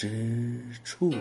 之处。